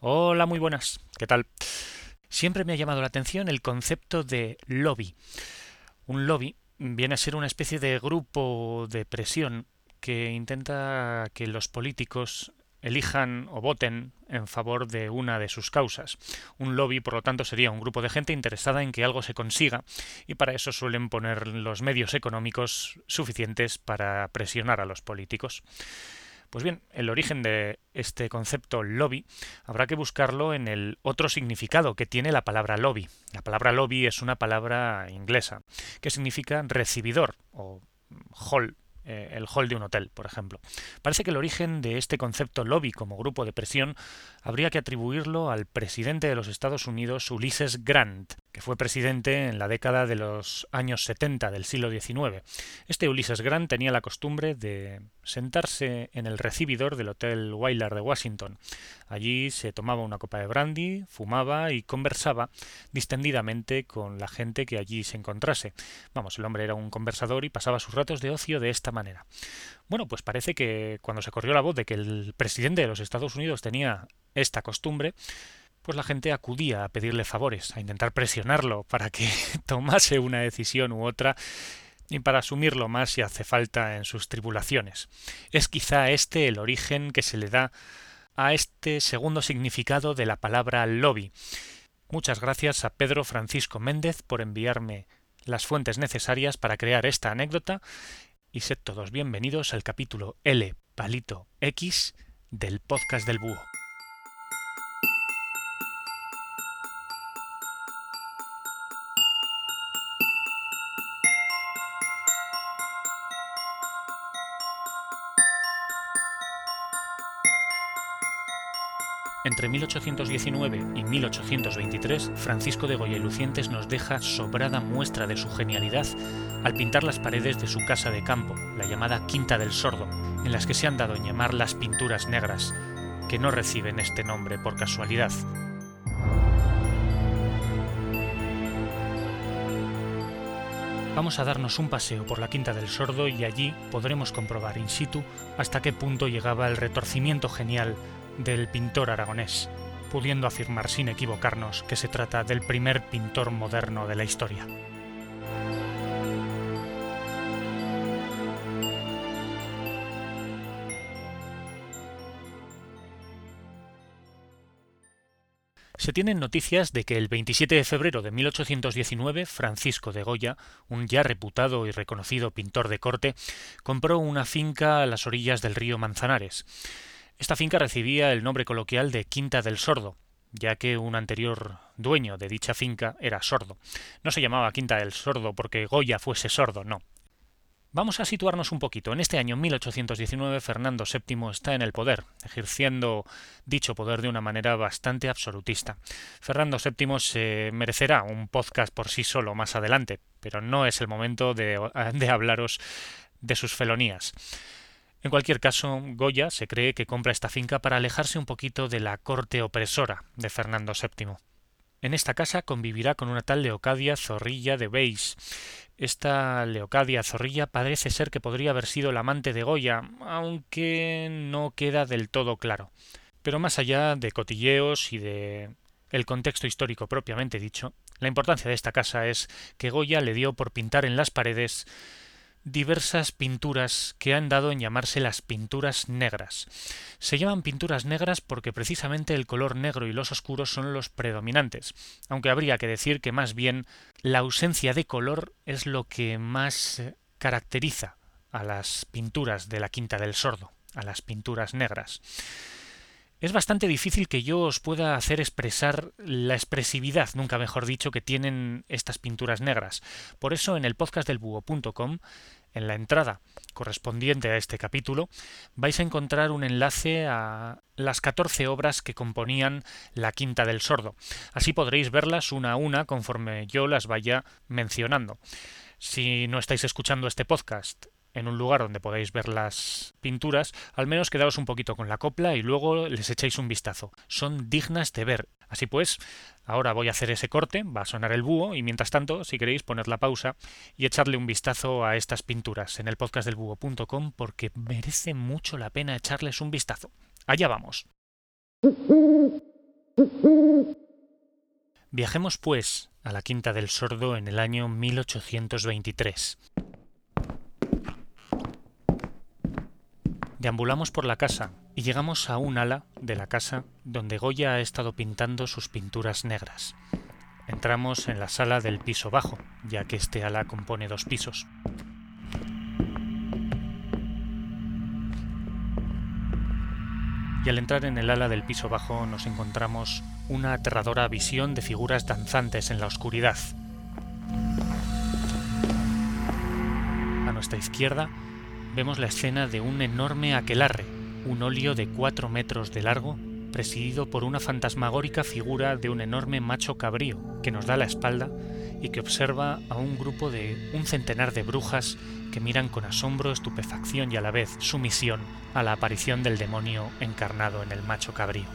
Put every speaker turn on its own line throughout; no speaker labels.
Hola, muy buenas. ¿Qué tal? Siempre me ha llamado la atención el concepto de lobby. Un lobby viene a ser una especie de grupo de presión que intenta que los políticos elijan o voten en favor de una de sus causas. Un lobby, por lo tanto, sería un grupo de gente interesada en que algo se consiga y para eso suelen poner los medios económicos suficientes para presionar a los políticos. Pues bien, el origen de este concepto lobby habrá que buscarlo en el otro significado que tiene la palabra lobby. La palabra lobby es una palabra inglesa que significa recibidor o hall eh, el hall de un hotel, por ejemplo. Parece que el origen de este concepto lobby como grupo de presión habría que atribuirlo al presidente de los Estados Unidos, Ulysses Grant, que fue presidente en la década de los años 70 del siglo XIX. Este Ulysses Grant tenía la costumbre de sentarse en el recibidor del Hotel Wyler de Washington. Allí se tomaba una copa de brandy, fumaba y conversaba distendidamente con la gente que allí se encontrase. Vamos, el hombre era un conversador y pasaba sus ratos de ocio de esta manera. Bueno, pues parece que cuando se corrió la voz de que el presidente de los Estados Unidos tenía esta costumbre, pues la gente acudía a pedirle favores, a intentar presionarlo para que tomase una decisión u otra y para asumirlo más si hace falta en sus tribulaciones. Es quizá este el origen que se le da a este segundo significado de la palabra lobby. Muchas gracias a Pedro Francisco Méndez por enviarme las fuentes necesarias para crear esta anécdota y sed todos bienvenidos al capítulo L palito X del podcast del búho. Entre 1819 y 1823, Francisco de Goya y Lucientes nos deja sobrada muestra de su genialidad al pintar las paredes de su casa de campo, la llamada Quinta del Sordo, en las que se han dado en llamar las pinturas negras, que no reciben este nombre por casualidad. Vamos a darnos un paseo por la Quinta del Sordo y allí podremos comprobar in situ hasta qué punto llegaba el retorcimiento genial del pintor aragonés, pudiendo afirmar sin equivocarnos que se trata del primer pintor moderno de la historia. Se tienen noticias de que el 27 de febrero de 1819 Francisco de Goya, un ya reputado y reconocido pintor de corte, compró una finca a las orillas del río Manzanares. Esta finca recibía el nombre coloquial de Quinta del Sordo, ya que un anterior dueño de dicha finca era sordo. No se llamaba Quinta del Sordo porque Goya fuese sordo, no. Vamos a situarnos un poquito. En este año 1819 Fernando VII está en el poder, ejerciendo dicho poder de una manera bastante absolutista. Fernando VII se merecerá un podcast por sí solo más adelante, pero no es el momento de, de hablaros de sus felonías. En cualquier caso, Goya se cree que compra esta finca para alejarse un poquito de la corte opresora de Fernando VII. En esta casa convivirá con una tal Leocadia Zorrilla de Beis. Esta Leocadia Zorrilla parece ser que podría haber sido la amante de Goya, aunque no queda del todo claro. Pero más allá de cotilleos y de el contexto histórico propiamente dicho, la importancia de esta casa es que Goya le dio por pintar en las paredes diversas pinturas que han dado en llamarse las pinturas negras. Se llaman pinturas negras porque precisamente el color negro y los oscuros son los predominantes, aunque habría que decir que más bien la ausencia de color es lo que más caracteriza a las pinturas de la Quinta del Sordo, a las pinturas negras. Es bastante difícil que yo os pueda hacer expresar la expresividad, nunca mejor dicho, que tienen estas pinturas negras. Por eso en el podcast del en la entrada correspondiente a este capítulo, vais a encontrar un enlace a las 14 obras que componían la Quinta del Sordo. Así podréis verlas una a una conforme yo las vaya mencionando. Si no estáis escuchando este podcast en un lugar donde podáis ver las pinturas, al menos quedaos un poquito con la copla y luego les echáis un vistazo. Son dignas de ver. Así pues, ahora voy a hacer ese corte, va a sonar el búho y mientras tanto, si queréis, poner la pausa y echarle un vistazo a estas pinturas en el podcast del búho.com porque merece mucho la pena echarles un vistazo. Allá vamos. Viajemos, pues, a la Quinta del Sordo en el año 1823. Deambulamos por la casa y llegamos a un ala de la casa donde Goya ha estado pintando sus pinturas negras. Entramos en la sala del piso bajo, ya que este ala compone dos pisos. Y al entrar en el ala del piso bajo nos encontramos una aterradora visión de figuras danzantes en la oscuridad. A nuestra izquierda vemos la escena de un enorme aquelarre, un óleo de 4 metros de largo presidido por una fantasmagórica figura de un enorme macho cabrío que nos da la espalda y que observa a un grupo de un centenar de brujas que miran con asombro, estupefacción y a la vez sumisión a la aparición del demonio encarnado en el macho cabrío.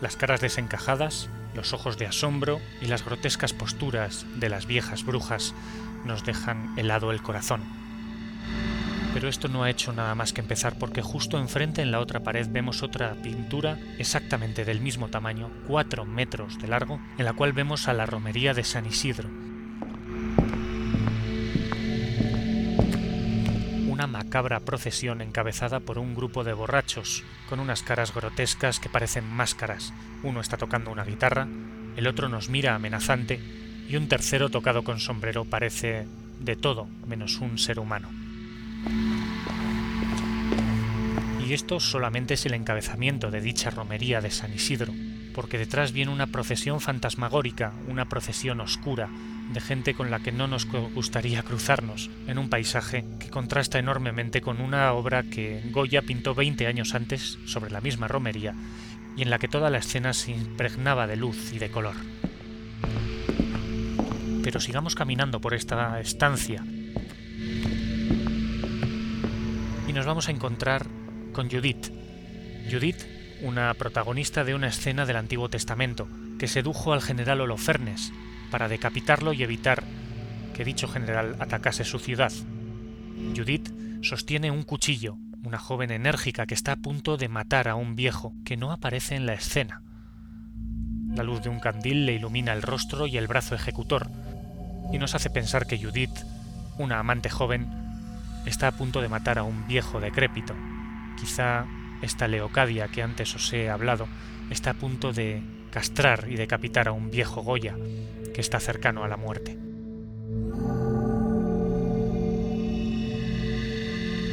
Las caras desencajadas, los ojos de asombro y las grotescas posturas de las viejas brujas nos dejan helado el corazón. Pero esto no ha hecho nada más que empezar porque justo enfrente en la otra pared vemos otra pintura exactamente del mismo tamaño, 4 metros de largo, en la cual vemos a la romería de San Isidro. Una macabra procesión encabezada por un grupo de borrachos, con unas caras grotescas que parecen máscaras. Uno está tocando una guitarra, el otro nos mira amenazante y un tercero tocado con sombrero parece de todo menos un ser humano. Y esto solamente es el encabezamiento de dicha romería de San Isidro, porque detrás viene una procesión fantasmagórica, una procesión oscura, de gente con la que no nos gustaría cruzarnos, en un paisaje que contrasta enormemente con una obra que Goya pintó 20 años antes sobre la misma romería y en la que toda la escena se impregnaba de luz y de color. Pero sigamos caminando por esta estancia nos vamos a encontrar con Judith. Judith, una protagonista de una escena del Antiguo Testamento, que sedujo al general Holofernes para decapitarlo y evitar que dicho general atacase su ciudad. Judith sostiene un cuchillo, una joven enérgica que está a punto de matar a un viejo que no aparece en la escena. La luz de un candil le ilumina el rostro y el brazo ejecutor, y nos hace pensar que Judith, una amante joven, está a punto de matar a un viejo decrépito. Quizá esta Leocadia que antes os he hablado está a punto de castrar y decapitar a un viejo Goya que está cercano a la muerte.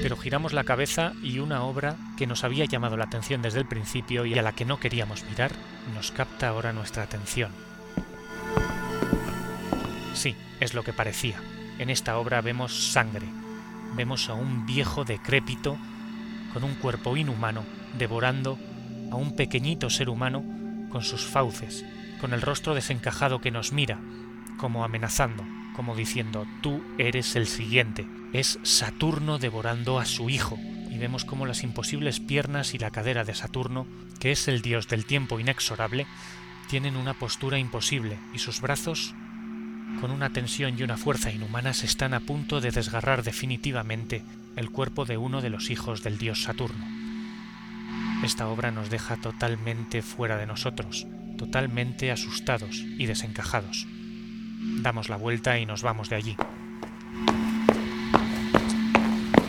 Pero giramos la cabeza y una obra que nos había llamado la atención desde el principio y a la que no queríamos mirar nos capta ahora nuestra atención. Sí, es lo que parecía. En esta obra vemos sangre, vemos a un viejo decrépito con un cuerpo inhumano devorando a un pequeñito ser humano con sus fauces, con el rostro desencajado que nos mira, como amenazando, como diciendo, tú eres el siguiente. Es Saturno devorando a su hijo, y vemos como las imposibles piernas y la cadera de Saturno, que es el dios del tiempo inexorable, tienen una postura imposible, y sus brazos con una tensión y una fuerza inhumanas están a punto de desgarrar definitivamente el cuerpo de uno de los hijos del dios Saturno. Esta obra nos deja totalmente fuera de nosotros, totalmente asustados y desencajados. Damos la vuelta y nos vamos de allí.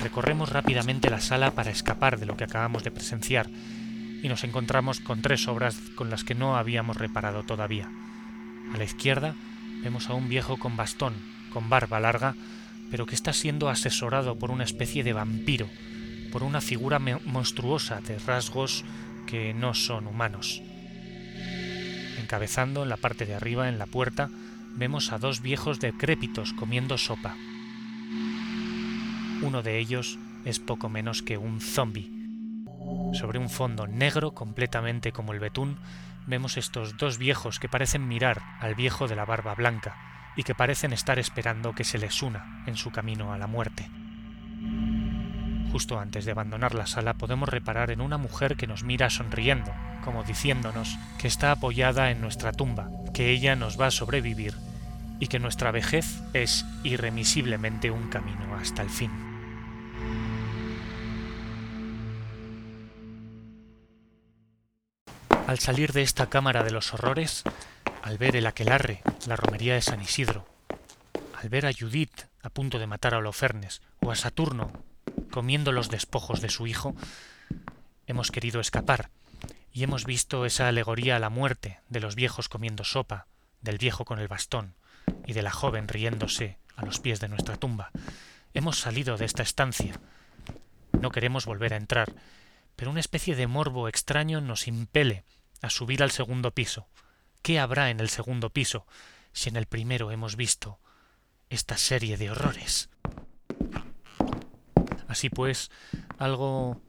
Recorremos rápidamente la sala para escapar de lo que acabamos de presenciar y nos encontramos con tres obras con las que no habíamos reparado todavía. A la izquierda vemos a un viejo con bastón, con barba larga, pero que está siendo asesorado por una especie de vampiro, por una figura monstruosa de rasgos que no son humanos. Encabezando en la parte de arriba, en la puerta, vemos a dos viejos decrépitos comiendo sopa. Uno de ellos es poco menos que un zombi. Sobre un fondo negro completamente como el betún, vemos estos dos viejos que parecen mirar al viejo de la barba blanca y que parecen estar esperando que se les una en su camino a la muerte. Justo antes de abandonar la sala podemos reparar en una mujer que nos mira sonriendo, como diciéndonos que está apoyada en nuestra tumba, que ella nos va a sobrevivir y que nuestra vejez es irremisiblemente un camino hasta el fin. Al salir de esta cámara de los horrores, al ver el aquelarre, la romería de San Isidro, al ver a Judith a punto de matar a Holofernes, o a Saturno comiendo los despojos de su hijo, hemos querido escapar, y hemos visto esa alegoría a la muerte de los viejos comiendo sopa, del viejo con el bastón, y de la joven riéndose a los pies de nuestra tumba. Hemos salido de esta estancia. No queremos volver a entrar, pero una especie de morbo extraño nos impele a subir al segundo piso. ¿Qué habrá en el segundo piso si en el primero hemos visto esta serie de horrores? Así pues, algo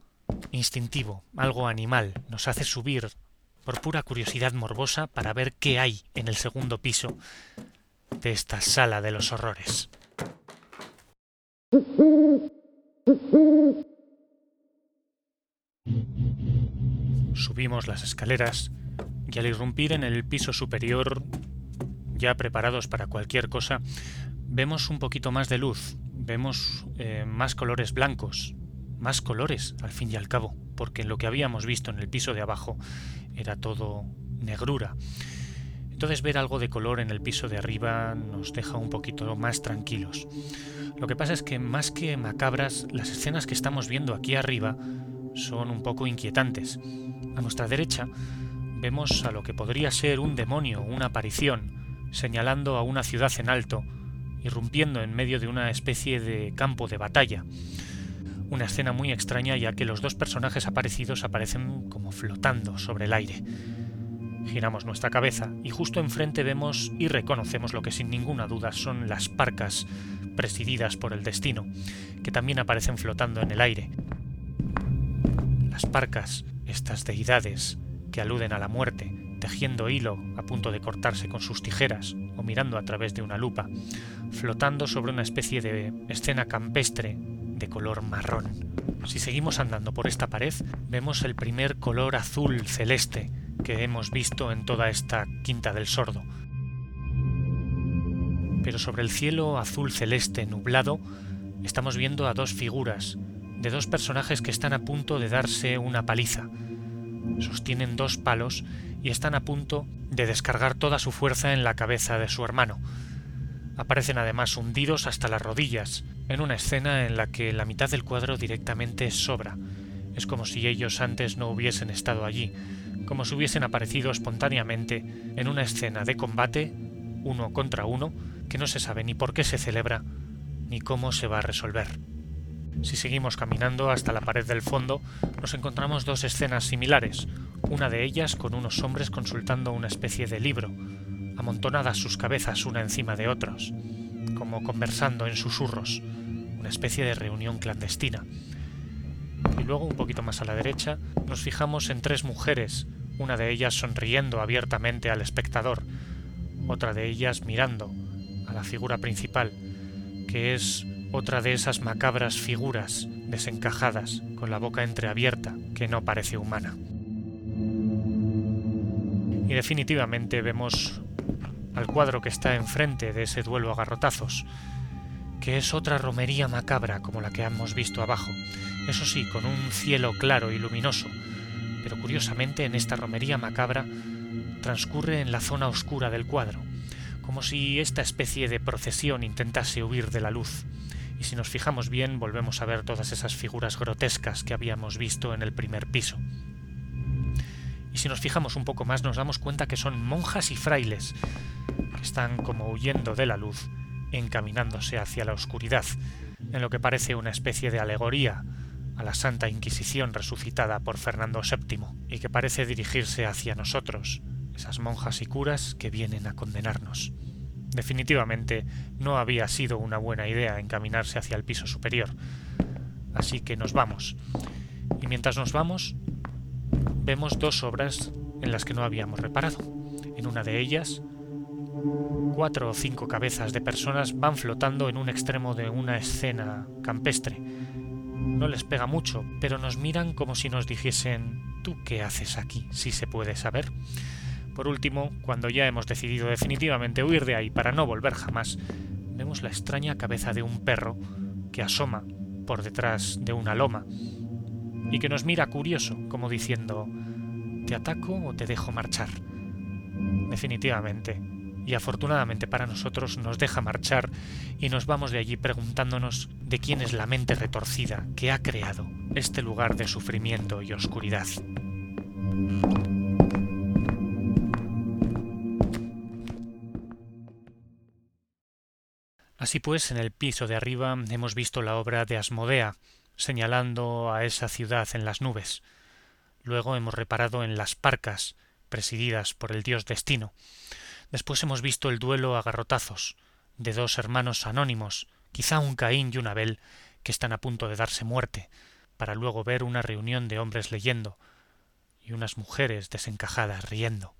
instintivo, algo animal, nos hace subir por pura curiosidad morbosa para ver qué hay en el segundo piso de esta sala de los horrores. Subimos las escaleras y al irrumpir en el piso superior, ya preparados para cualquier cosa, vemos un poquito más de luz, vemos eh, más colores blancos, más colores al fin y al cabo, porque lo que habíamos visto en el piso de abajo era todo negrura. Entonces ver algo de color en el piso de arriba nos deja un poquito más tranquilos. Lo que pasa es que más que macabras, las escenas que estamos viendo aquí arriba son un poco inquietantes. A nuestra derecha vemos a lo que podría ser un demonio, una aparición, señalando a una ciudad en alto, irrumpiendo en medio de una especie de campo de batalla. Una escena muy extraña ya que los dos personajes aparecidos aparecen como flotando sobre el aire. Giramos nuestra cabeza y justo enfrente vemos y reconocemos lo que sin ninguna duda son las parcas presididas por el destino, que también aparecen flotando en el aire. Las parcas, estas deidades que aluden a la muerte, tejiendo hilo a punto de cortarse con sus tijeras o mirando a través de una lupa, flotando sobre una especie de escena campestre de color marrón. Si seguimos andando por esta pared, vemos el primer color azul celeste que hemos visto en toda esta quinta del sordo. Pero sobre el cielo azul celeste nublado, estamos viendo a dos figuras, de dos personajes que están a punto de darse una paliza. Sostienen dos palos y están a punto de descargar toda su fuerza en la cabeza de su hermano. Aparecen además hundidos hasta las rodillas, en una escena en la que la mitad del cuadro directamente sobra. Es como si ellos antes no hubiesen estado allí, como si hubiesen aparecido espontáneamente en una escena de combate, uno contra uno, que no se sabe ni por qué se celebra, ni cómo se va a resolver. Si seguimos caminando hasta la pared del fondo, nos encontramos dos escenas similares, una de ellas con unos hombres consultando una especie de libro, amontonadas sus cabezas una encima de otros, como conversando en susurros, una especie de reunión clandestina. Y luego, un poquito más a la derecha, nos fijamos en tres mujeres, una de ellas sonriendo abiertamente al espectador, otra de ellas mirando a la figura principal, que es otra de esas macabras figuras desencajadas, con la boca entreabierta, que no parece humana. Y definitivamente vemos al cuadro que está enfrente de ese duelo a garrotazos, que es otra romería macabra como la que hemos visto abajo, eso sí, con un cielo claro y luminoso, pero curiosamente en esta romería macabra transcurre en la zona oscura del cuadro, como si esta especie de procesión intentase huir de la luz. Y si nos fijamos bien, volvemos a ver todas esas figuras grotescas que habíamos visto en el primer piso. Y si nos fijamos un poco más, nos damos cuenta que son monjas y frailes, que están como huyendo de la luz, encaminándose hacia la oscuridad, en lo que parece una especie de alegoría a la Santa Inquisición resucitada por Fernando VII, y que parece dirigirse hacia nosotros, esas monjas y curas que vienen a condenarnos. Definitivamente no había sido una buena idea encaminarse hacia el piso superior. Así que nos vamos. Y mientras nos vamos, vemos dos obras en las que no habíamos reparado. En una de ellas, cuatro o cinco cabezas de personas van flotando en un extremo de una escena campestre. No les pega mucho, pero nos miran como si nos dijesen ¿Tú qué haces aquí? si se puede saber. Por último, cuando ya hemos decidido definitivamente huir de ahí para no volver jamás, vemos la extraña cabeza de un perro que asoma por detrás de una loma y que nos mira curioso, como diciendo ¿Te ataco o te dejo marchar? Definitivamente. Y afortunadamente para nosotros nos deja marchar y nos vamos de allí preguntándonos de quién es la mente retorcida que ha creado este lugar de sufrimiento y oscuridad. Así pues, en el piso de arriba hemos visto la obra de Asmodea, señalando a esa ciudad en las nubes. Luego hemos reparado en las parcas, presididas por el dios Destino. Después hemos visto el duelo a garrotazos de dos hermanos anónimos, quizá un Caín y un Abel, que están a punto de darse muerte, para luego ver una reunión de hombres leyendo y unas mujeres desencajadas riendo.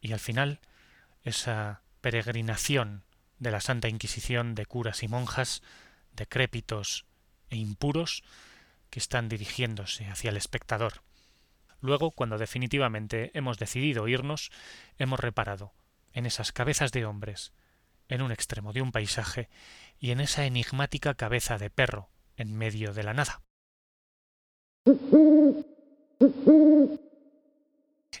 Y al final, esa peregrinación de la Santa Inquisición de curas y monjas, decrépitos e impuros, que están dirigiéndose hacia el espectador. Luego, cuando definitivamente hemos decidido irnos, hemos reparado en esas cabezas de hombres, en un extremo de un paisaje, y en esa enigmática cabeza de perro en medio de la nada.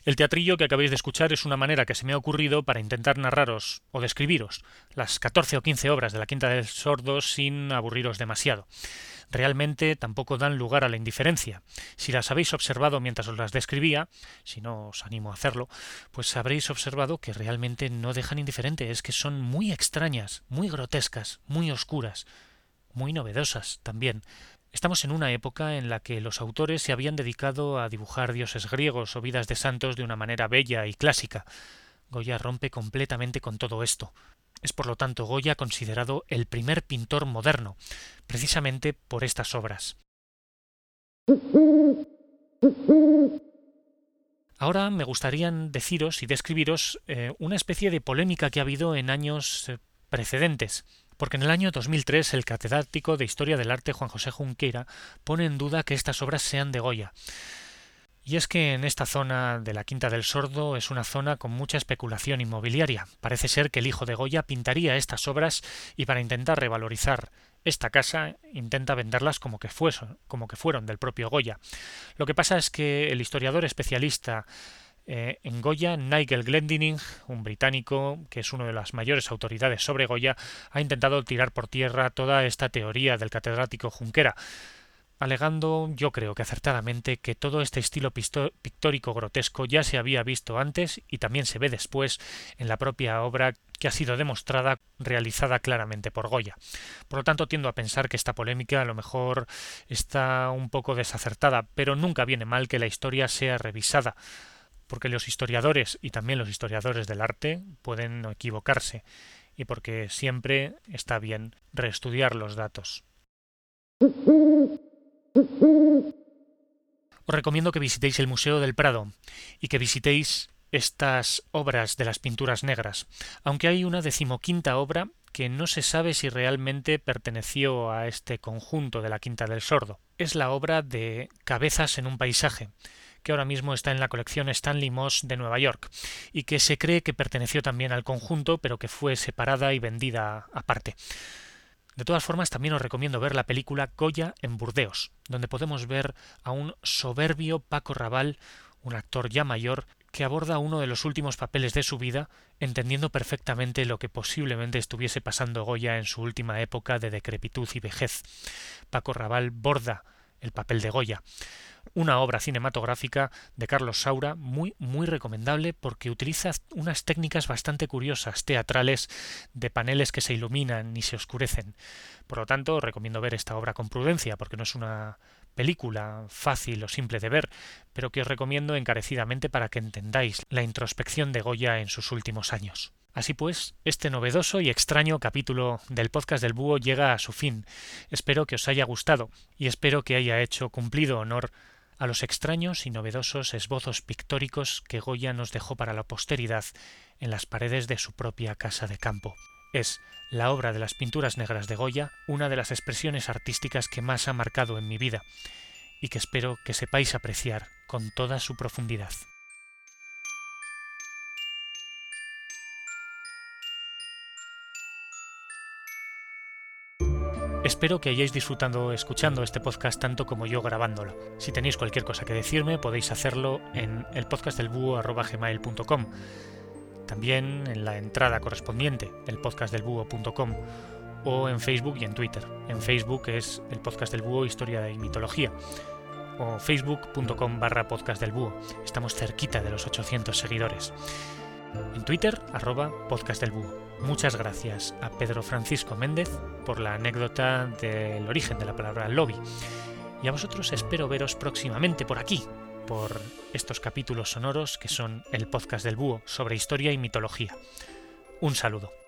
El teatrillo que acabáis de escuchar es una manera que se me ha ocurrido para intentar narraros o describiros las catorce o quince obras de la Quinta del Sordo sin aburriros demasiado. Realmente tampoco dan lugar a la indiferencia. Si las habéis observado mientras os las describía, si no os animo a hacerlo, pues habréis observado que realmente no dejan indiferente, es que son muy extrañas, muy grotescas, muy oscuras, muy novedosas también, Estamos en una época en la que los autores se habían dedicado a dibujar dioses griegos o vidas de santos de una manera bella y clásica. Goya rompe completamente con todo esto. Es por lo tanto Goya considerado el primer pintor moderno, precisamente por estas obras. Ahora me gustaría deciros y describiros eh, una especie de polémica que ha habido en años eh, precedentes porque en el año 2003 el catedrático de Historia del Arte Juan José Junqueira pone en duda que estas obras sean de Goya. Y es que en esta zona de la Quinta del Sordo es una zona con mucha especulación inmobiliaria. Parece ser que el hijo de Goya pintaría estas obras y para intentar revalorizar esta casa intenta venderlas como que, como que fueron del propio Goya. Lo que pasa es que el historiador especialista eh, en Goya, Nigel Glendinning, un británico que es una de las mayores autoridades sobre Goya, ha intentado tirar por tierra toda esta teoría del catedrático Junquera, alegando, yo creo que acertadamente, que todo este estilo pictórico grotesco ya se había visto antes y también se ve después en la propia obra que ha sido demostrada realizada claramente por Goya. Por lo tanto, tiendo a pensar que esta polémica a lo mejor está un poco desacertada, pero nunca viene mal que la historia sea revisada porque los historiadores y también los historiadores del arte pueden equivocarse y porque siempre está bien reestudiar los datos. Os recomiendo que visitéis el Museo del Prado y que visitéis estas obras de las pinturas negras, aunque hay una decimoquinta obra que no se sabe si realmente perteneció a este conjunto de la Quinta del Sordo. Es la obra de Cabezas en un paisaje, que ahora mismo está en la colección Stanley Moss de Nueva York, y que se cree que perteneció también al conjunto, pero que fue separada y vendida aparte. De todas formas, también os recomiendo ver la película Goya en Burdeos, donde podemos ver a un soberbio Paco Raval, un actor ya mayor, que aborda uno de los últimos papeles de su vida, entendiendo perfectamente lo que posiblemente estuviese pasando Goya en su última época de decrepitud y vejez. Paco Raval borda el papel de Goya una obra cinematográfica de Carlos Saura muy muy recomendable porque utiliza unas técnicas bastante curiosas teatrales de paneles que se iluminan y se oscurecen. Por lo tanto, recomiendo ver esta obra con prudencia porque no es una película fácil o simple de ver, pero que os recomiendo encarecidamente para que entendáis la introspección de Goya en sus últimos años. Así pues, este novedoso y extraño capítulo del podcast del búho llega a su fin. Espero que os haya gustado y espero que haya hecho cumplido honor a los extraños y novedosos esbozos pictóricos que Goya nos dejó para la posteridad en las paredes de su propia casa de campo. Es la obra de las pinturas negras de Goya una de las expresiones artísticas que más ha marcado en mi vida y que espero que sepáis apreciar con toda su profundidad. Espero que hayáis disfrutado escuchando este podcast tanto como yo grabándolo. Si tenéis cualquier cosa que decirme, podéis hacerlo en el. También en la entrada correspondiente, el podcastdelbúho.com o en Facebook y en Twitter. En Facebook es el podcast del búho Historia y Mitología o facebook.com barra podcast del búho. Estamos cerquita de los 800 seguidores. En Twitter, arroba podcast del búho. Muchas gracias a Pedro Francisco Méndez por la anécdota del origen de la palabra lobby. Y a vosotros espero veros próximamente por aquí, por estos capítulos sonoros que son el podcast del búho sobre historia y mitología. Un saludo.